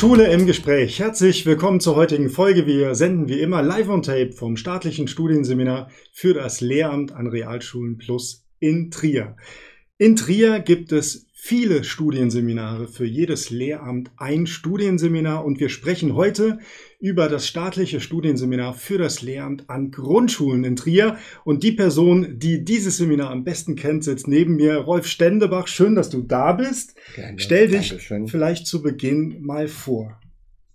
Schule im Gespräch. Herzlich willkommen zur heutigen Folge. Wir senden wie immer live on tape vom staatlichen Studienseminar für das Lehramt an Realschulen Plus in Trier. In Trier gibt es viele Studienseminare, für jedes Lehramt ein Studienseminar und wir sprechen heute über das staatliche Studienseminar für das Lehramt an Grundschulen in Trier und die Person, die dieses Seminar am besten kennt, sitzt neben mir, Rolf Stendebach. Schön, dass du da bist. Gerne. Stell dich Dankeschön. vielleicht zu Beginn mal vor.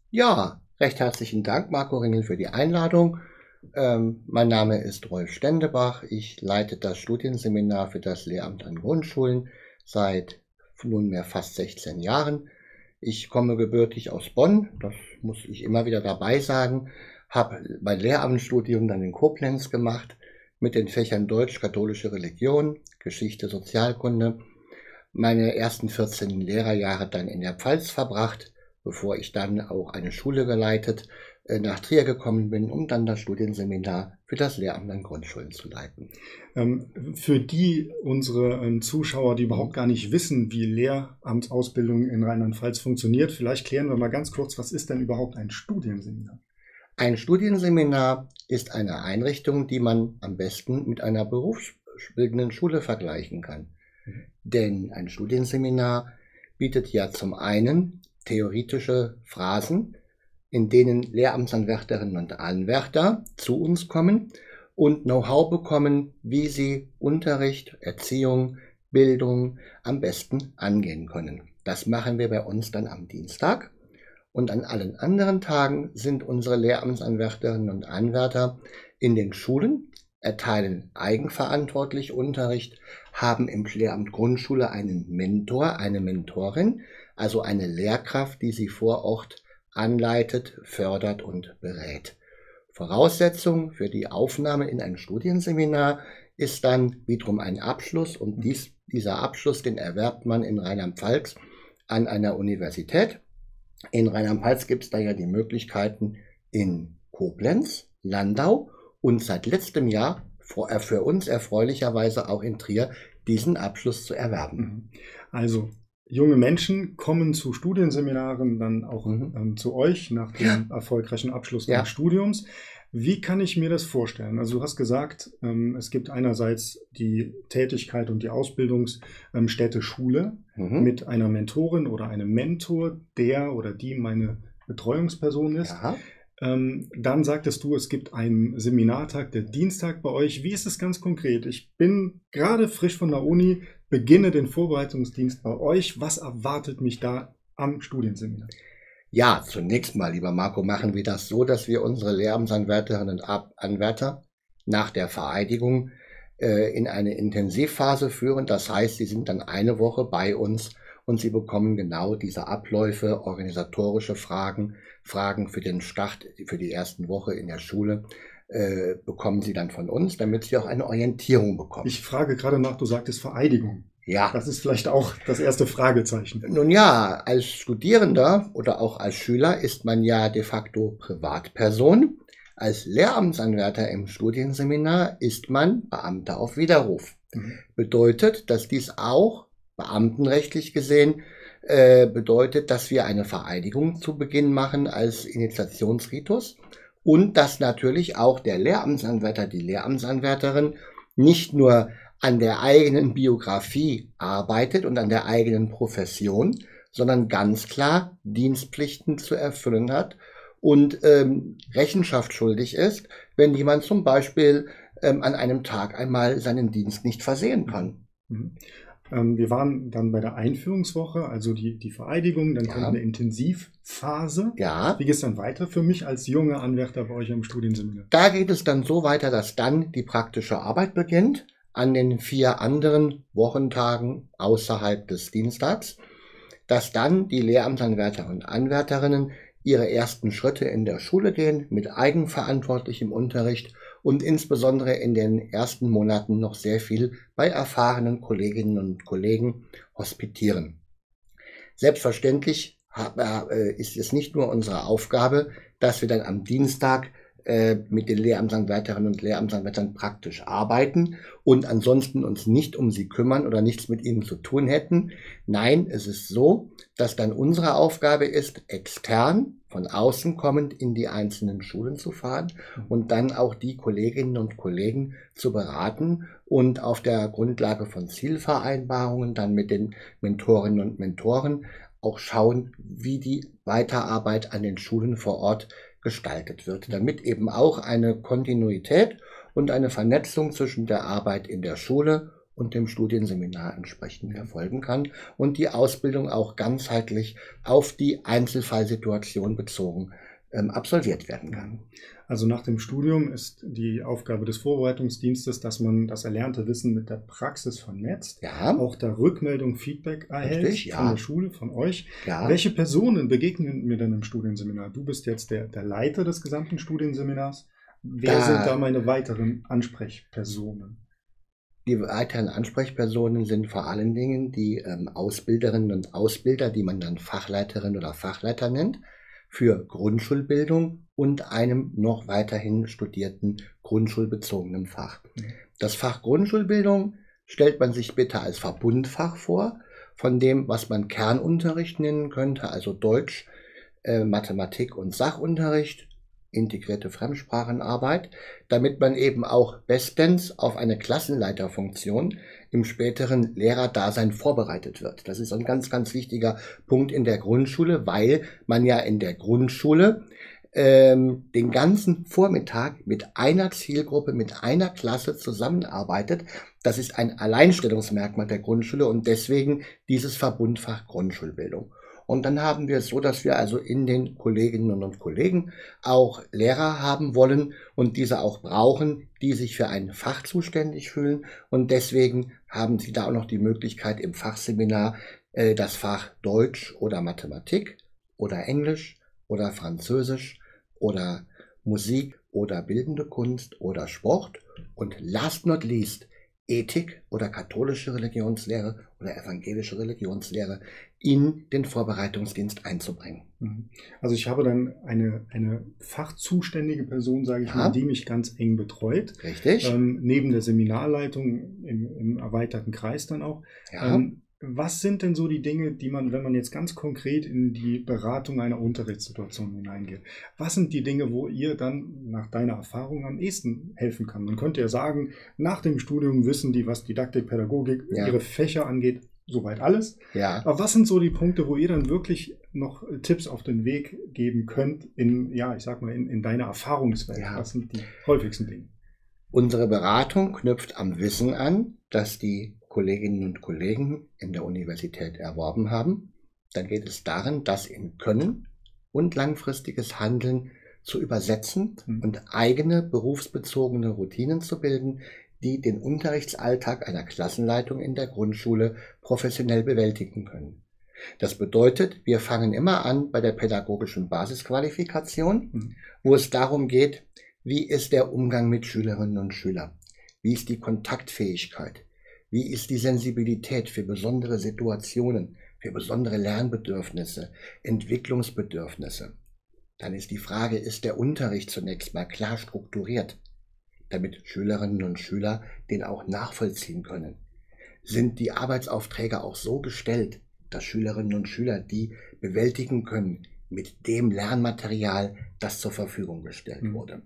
Ja, recht herzlichen Dank, Marco Ringel, für die Einladung. Ähm, mein Name ist Rolf Stendebach. Ich leite das Studienseminar für das Lehramt an Grundschulen seit nunmehr fast 16 Jahren. Ich komme gebürtig aus Bonn, das muss ich immer wieder dabei sagen, habe mein Lehramtsstudium dann in Koblenz gemacht mit den Fächern Deutsch, katholische Religion, Geschichte, Sozialkunde. Meine ersten 14 Lehrerjahre dann in der Pfalz verbracht, bevor ich dann auch eine Schule geleitet nach Trier gekommen bin, um dann das Studienseminar für das Lehramt an Grundschulen zu leiten. Ähm, für die unsere ähm, Zuschauer, die überhaupt gar nicht wissen, wie Lehramtsausbildung in Rheinland-Pfalz funktioniert, vielleicht klären wir mal ganz kurz, was ist denn überhaupt ein Studienseminar? Ein Studienseminar ist eine Einrichtung, die man am besten mit einer berufsbildenden Schule vergleichen kann. Mhm. Denn ein Studienseminar bietet ja zum einen theoretische Phrasen, in denen Lehramtsanwärterinnen und Anwärter zu uns kommen und Know-how bekommen, wie sie Unterricht, Erziehung, Bildung am besten angehen können. Das machen wir bei uns dann am Dienstag. Und an allen anderen Tagen sind unsere Lehramtsanwärterinnen und Anwärter in den Schulen, erteilen eigenverantwortlich Unterricht, haben im Lehramt Grundschule einen Mentor, eine Mentorin, also eine Lehrkraft, die sie vor Ort anleitet, fördert und berät. Voraussetzung für die Aufnahme in ein Studienseminar ist dann wiederum ein Abschluss und dies, dieser Abschluss, den erwerbt man in Rheinland-Pfalz an einer Universität. In Rheinland-Pfalz gibt es da ja die Möglichkeiten in Koblenz, Landau und seit letztem Jahr äh, für uns erfreulicherweise auch in Trier diesen Abschluss zu erwerben. Mhm. Also junge Menschen kommen zu Studienseminaren, dann auch mhm. ähm, zu euch nach dem ja. erfolgreichen Abschluss ja. des Studiums. Wie kann ich mir das vorstellen? Also du hast gesagt, ähm, es gibt einerseits die Tätigkeit und die Ausbildungsstätte Schule mhm. mit einer Mentorin oder einem Mentor, der oder die meine Betreuungsperson ist. Ja. Ähm, dann sagtest du, es gibt einen Seminartag, der Dienstag bei euch. Wie ist es ganz konkret? Ich bin gerade frisch von der Uni, beginne den Vorbereitungsdienst bei euch. Was erwartet mich da am Studienseminar? Ja, zunächst mal, lieber Marco, machen wir das so, dass wir unsere Lehramtsanwärterinnen und Anwärter nach der Vereidigung äh, in eine Intensivphase führen. Das heißt, sie sind dann eine Woche bei uns und sie bekommen genau diese Abläufe, organisatorische Fragen, Fragen für den Start, für die ersten Woche in der Schule äh, bekommen sie dann von uns, damit sie auch eine Orientierung bekommen. Ich frage gerade nach, du sagtest Vereidigung. Ja. Das ist vielleicht auch das erste Fragezeichen. Nun ja, als Studierender oder auch als Schüler ist man ja de facto Privatperson. Als Lehramtsanwärter im Studienseminar ist man Beamter auf Widerruf. Mhm. Bedeutet, dass dies auch beamtenrechtlich gesehen äh, bedeutet, dass wir eine Vereidigung zu Beginn machen als Initiationsritus und dass natürlich auch der Lehramtsanwärter, die Lehramtsanwärterin nicht nur an der eigenen Biografie arbeitet und an der eigenen Profession, sondern ganz klar Dienstpflichten zu erfüllen hat und ähm, Rechenschaft schuldig ist, wenn jemand zum Beispiel ähm, an einem Tag einmal seinen Dienst nicht versehen kann. Mhm. Ähm, wir waren dann bei der Einführungswoche, also die, die Vereidigung, dann ja. kommt eine Intensivphase. Ja. Wie geht es dann weiter für mich als junger Anwärter bei euch im Studienseminar? Da geht es dann so weiter, dass dann die praktische Arbeit beginnt an den vier anderen Wochentagen außerhalb des Dienstags, dass dann die Lehramtsanwärter und Anwärterinnen ihre ersten Schritte in der Schule gehen mit eigenverantwortlichem Unterricht und insbesondere in den ersten Monaten noch sehr viel bei erfahrenen Kolleginnen und Kollegen hospitieren. Selbstverständlich äh, ist es nicht nur unsere Aufgabe, dass wir dann am Dienstag äh, mit den Lehramtsanwärterinnen und Lehramtsanwärtern praktisch arbeiten und ansonsten uns nicht um sie kümmern oder nichts mit ihnen zu tun hätten. Nein, es ist so, dass dann unsere Aufgabe ist, extern, von außen kommend in die einzelnen Schulen zu fahren und dann auch die Kolleginnen und Kollegen zu beraten und auf der Grundlage von Zielvereinbarungen dann mit den Mentorinnen und Mentoren auch schauen, wie die Weiterarbeit an den Schulen vor Ort gestaltet wird, damit eben auch eine Kontinuität und eine Vernetzung zwischen der Arbeit in der Schule und dem Studienseminar entsprechend erfolgen kann und die Ausbildung auch ganzheitlich auf die Einzelfallsituation bezogen ähm, absolviert werden kann. Also nach dem Studium ist die Aufgabe des Vorbereitungsdienstes, dass man das erlernte Wissen mit der Praxis vernetzt, ja. auch da Rückmeldung, Feedback erhält Richtig, ja. von der Schule, von euch. Ja. Welche Personen begegnen mir denn im Studienseminar? Du bist jetzt der, der Leiter des gesamten Studienseminars. Wer Da- sind da meine weiteren Ansprechpersonen? Die weiteren Ansprechpersonen sind vor allen Dingen die ähm, Ausbilderinnen und Ausbilder, die man dann Fachleiterin oder Fachleiter nennt, für Grundschulbildung und einem noch weiterhin studierten grundschulbezogenen Fach. Das Fach Grundschulbildung stellt man sich bitte als Verbundfach vor, von dem, was man Kernunterricht nennen könnte, also Deutsch, äh, Mathematik und Sachunterricht, integrierte Fremdsprachenarbeit, damit man eben auch bestens auf eine Klassenleiterfunktion im späteren Lehrerdasein vorbereitet wird. Das ist ein ganz, ganz wichtiger Punkt in der Grundschule, weil man ja in der Grundschule ähm, den ganzen Vormittag mit einer Zielgruppe, mit einer Klasse zusammenarbeitet. Das ist ein Alleinstellungsmerkmal der Grundschule und deswegen dieses Verbundfach Grundschulbildung. Und dann haben wir es so, dass wir also in den Kolleginnen und Kollegen auch Lehrer haben wollen und diese auch brauchen, die sich für ein Fach zuständig fühlen. Und deswegen haben sie da auch noch die Möglichkeit im Fachseminar äh, das Fach Deutsch oder Mathematik oder Englisch oder Französisch oder Musik oder bildende Kunst oder Sport und last not least Ethik oder katholische Religionslehre oder evangelische Religionslehre in den Vorbereitungsdienst einzubringen. Mhm. Also ich habe dann eine, eine fachzuständige Person, sage ich Ja. mal, die mich ganz eng betreut. Richtig? Ähm, neben der Seminarleitung im, im erweiterten Kreis dann auch. ja. Ähm, was sind denn so die Dinge, die man, wenn man jetzt ganz konkret in die Beratung einer Unterrichtssituation hineingeht, was sind die Dinge, wo ihr dann nach deiner Erfahrung am ehesten helfen kann? Man könnte ja sagen, nach dem Studium wissen die, was Didaktik, Pädagogik, Ja. ihre Fächer angeht, soweit alles. ja. Aber was sind so die Punkte, wo ihr dann wirklich noch äh, Tipps auf den Weg geben könnt in, ja, ich sag mal, in, in deiner Erfahrungswelt? Ja. Was sind die häufigsten Dinge? Unsere Beratung knüpft am Wissen an, das die Kolleginnen und Kollegen in der Universität erworben haben. Dann geht es darin, das in Können und langfristiges Handeln zu übersetzen Mhm. und eigene berufsbezogene Routinen zu bilden, die den Unterrichtsalltag einer Klassenleitung in der Grundschule professionell bewältigen können. Das bedeutet, wir fangen immer an bei der pädagogischen Basisqualifikation, Mhm. wo es darum geht, wie ist der Umgang mit Schülerinnen und Schülern? Wie ist die Kontaktfähigkeit? Wie ist die Sensibilität für besondere Situationen, für besondere Lernbedürfnisse, Entwicklungsbedürfnisse? Dann ist die Frage, ist der Unterricht zunächst mal klar strukturiert, damit Schülerinnen und Schüler den auch nachvollziehen können? Sind die Arbeitsaufträge auch so gestellt, dass Schülerinnen und Schüler die bewältigen können mit dem Lernmaterial, das zur Verfügung gestellt Mhm. wurde?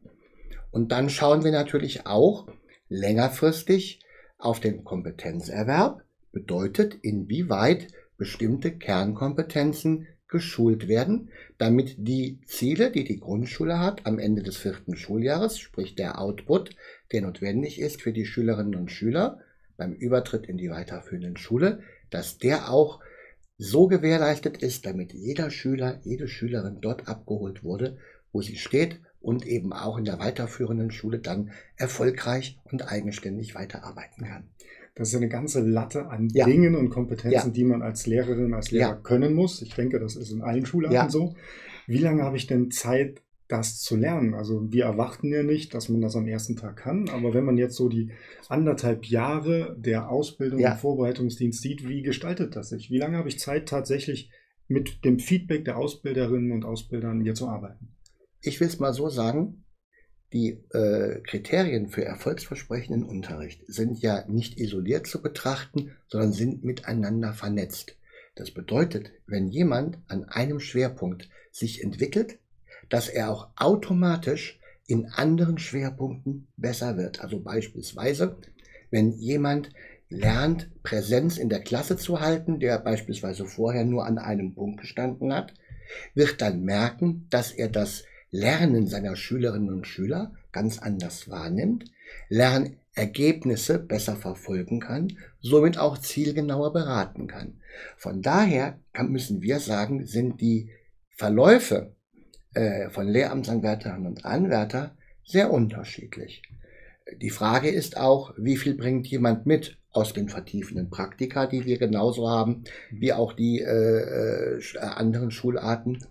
Und dann schauen wir natürlich auch längerfristig auf den Kompetenzerwerb, bedeutet, inwieweit bestimmte Kernkompetenzen geschult werden, damit die Ziele, die die Grundschule hat, am Ende des vierten Schuljahres, sprich der Output, der notwendig ist für die Schülerinnen und Schüler beim Übertritt in die weiterführenden Schule, dass der auch so gewährleistet ist, damit jeder Schüler, jede Schülerin dort abgeholt wurde, wo sie steht und eben auch in der weiterführenden Schule dann erfolgreich und eigenständig weiterarbeiten kann. Das ist eine ganze Latte an Ja. Dingen und Kompetenzen, Ja. die man als Lehrerin, als Lehrer Ja. können muss. Ich denke, das ist in allen Schularten so. Wie lange habe ich denn Zeit, das zu lernen? Also wir erwarten ja nicht, dass man das am ersten Tag kann, aber wenn man jetzt so die anderthalb Jahre der Ausbildung im Vorbereitungsdienst sieht, wie gestaltet das sich? Wie lange habe ich Zeit, tatsächlich mit dem Feedback der Ausbilderinnen und Ausbildern hier zu arbeiten? Ich will es mal so sagen, die äh, Kriterien für erfolgsversprechenden Unterricht sind ja nicht isoliert zu betrachten, sondern sind miteinander vernetzt. Das bedeutet, wenn jemand an einem Schwerpunkt sich entwickelt, dass er auch automatisch in anderen Schwerpunkten besser wird. Also beispielsweise, wenn jemand lernt, Präsenz in der Klasse zu halten, der beispielsweise vorher nur an einem Punkt gestanden hat, wird dann merken, dass er das Lernen seiner Schülerinnen und Schüler ganz anders wahrnimmt, Lernergebnisse besser verfolgen kann, somit auch zielgenauer beraten kann. Von daher müssen wir sagen, sind die Verläufe äh, von Lehramtsanwärterinnen und Anwärter sehr unterschiedlich. Die Frage ist auch, wie viel bringt jemand mit aus den vertiefenden Praktika, die wir genauso haben, wie auch die äh, äh anderen Schularten.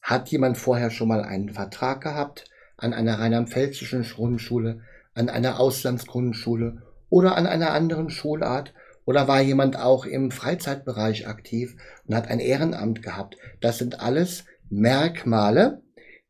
Hat jemand vorher schon mal einen Vertrag gehabt an einer rheinland-pfälzischen Grundschule, an einer Auslandsgrundschule oder an einer anderen Schulart? Oder war jemand auch im Freizeitbereich aktiv und hat ein Ehrenamt gehabt? Das sind alles Merkmale,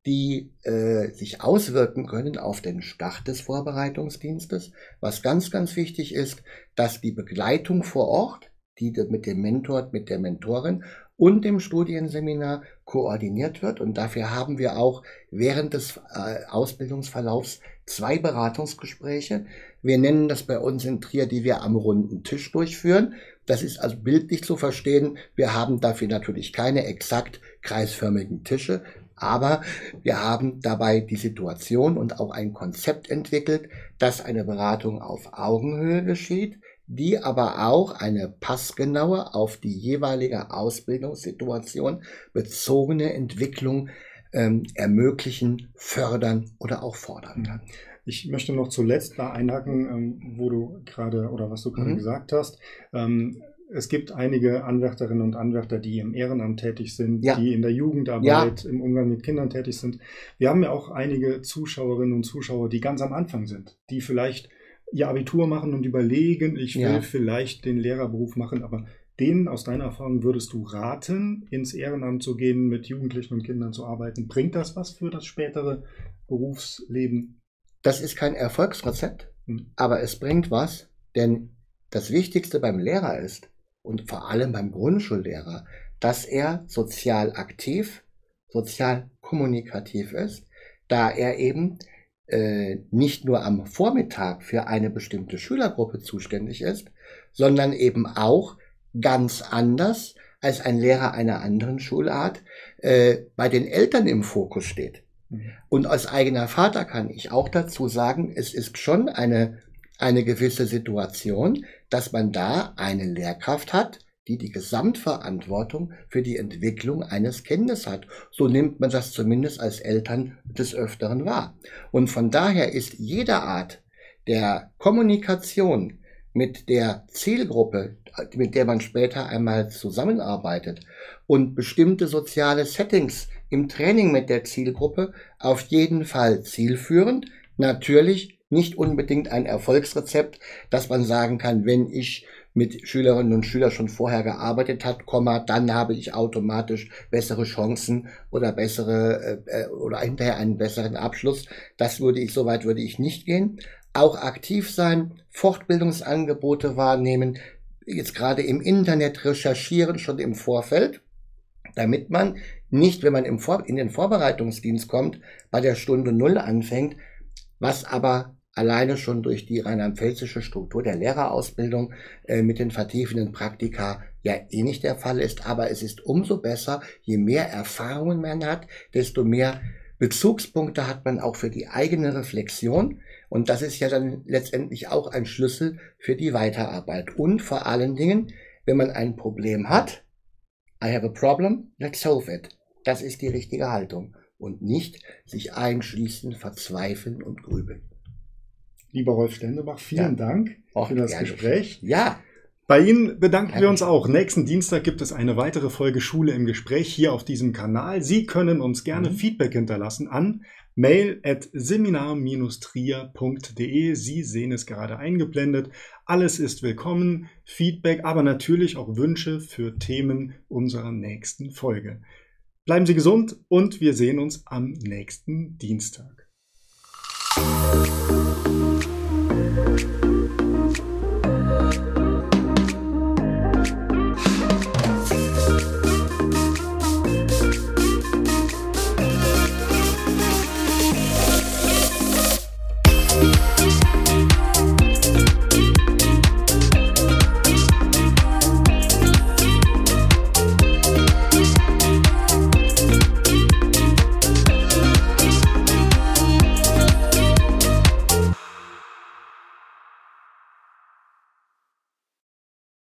die äh, sich auswirken können auf den Start des Vorbereitungsdienstes. Was ganz, ganz wichtig ist, dass die Begleitung vor Ort, die mit dem Mentor, mit der Mentorin und dem Studienseminar koordiniert wird. Und dafür haben wir auch während des äh, Ausbildungsverlaufs zwei Beratungsgespräche. Wir nennen das bei uns in Trier, die wir am runden Tisch durchführen. Das ist also bildlich zu verstehen. Wir haben dafür natürlich keine exakt kreisförmigen Tische, aber wir haben dabei die Situation und auch ein Konzept entwickelt, dass eine Beratung auf Augenhöhe geschieht, die aber auch eine passgenaue auf die jeweilige Ausbildungssituation bezogene Entwicklung ähm, ermöglichen, fördern oder auch fordern kann. Ich möchte noch zuletzt da einhaken, ähm, wo du gerade oder was du gerade mhm. gesagt hast. Ähm, es gibt einige Anwärterinnen und Anwärter, die im Ehrenamt tätig sind, ja. die in der Jugendarbeit, ja. im Umgang mit Kindern tätig sind. Wir haben ja auch einige Zuschauerinnen und Zuschauer, die ganz am Anfang sind, die vielleicht ihr Abitur machen und überlegen, ich will ja. vielleicht den Lehrerberuf machen, aber denen aus deiner Erfahrung würdest du raten, ins Ehrenamt zu gehen, mit Jugendlichen und Kindern zu arbeiten? Bringt das was für das spätere Berufsleben? Das ist kein Erfolgsrezept, hm. aber es bringt was, denn das Wichtigste beim Lehrer ist, und vor allem beim Grundschullehrer, dass er sozial aktiv, sozial kommunikativ ist, da er eben nicht nur am Vormittag für eine bestimmte Schülergruppe zuständig ist, sondern eben auch ganz anders als ein Lehrer einer anderen Schulart äh, bei den Eltern im Fokus steht. Mhm. Und als eigener Vater kann ich auch dazu sagen, es ist schon eine, eine gewisse Situation, dass man da eine Lehrkraft hat, die die Gesamtverantwortung für die Entwicklung eines Kindes hat. So nimmt man das zumindest als Eltern des Öfteren wahr. Und von daher ist jede Art der Kommunikation mit der Zielgruppe, mit der man später einmal zusammenarbeitet und bestimmte soziale Settings im Training mit der Zielgruppe auf jeden Fall zielführend. Natürlich nicht unbedingt ein Erfolgsrezept, dass man sagen kann, wenn ich mit Schülerinnen und Schülern schon vorher gearbeitet hat, Komma, dann habe ich automatisch bessere Chancen oder bessere äh, äh, oder hinterher einen besseren Abschluss. Das würde ich, soweit würde ich nicht gehen. Auch aktiv sein, Fortbildungsangebote wahrnehmen, jetzt gerade im Internet recherchieren, schon im Vorfeld, damit man nicht, wenn man im Vor in den Vorbereitungsdienst kommt, bei der Stunde Null anfängt, was aber alleine schon durch die rheinland-pfälzische Struktur der Lehrerausbildung äh, mit den vertiefenden Praktika ja eh nicht der Fall ist. Aber es ist umso besser, je mehr Erfahrungen man hat, desto mehr Bezugspunkte hat man auch für die eigene Reflexion. Und das ist ja dann letztendlich auch ein Schlüssel für die Weiterarbeit. Und vor allen Dingen, wenn man ein Problem hat, I have a problem, let's solve it. Das ist die richtige Haltung. Und nicht sich einschließen, verzweifeln und grübeln. Lieber Rolf Stendebach, vielen ja. Dank Auch für das Gespräch. Ja. Bei Ihnen bedanken Gerne. wir uns auch. Nächsten Dienstag gibt es eine weitere Folge Schule im Gespräch hier auf diesem Kanal. Sie können uns gerne mhm. Feedback hinterlassen an mail at seminar-trier.de. Sie sehen es gerade eingeblendet. Alles ist willkommen. Feedback, aber natürlich auch Wünsche für Themen unserer nächsten Folge. Bleiben Sie gesund und wir sehen uns am nächsten Dienstag.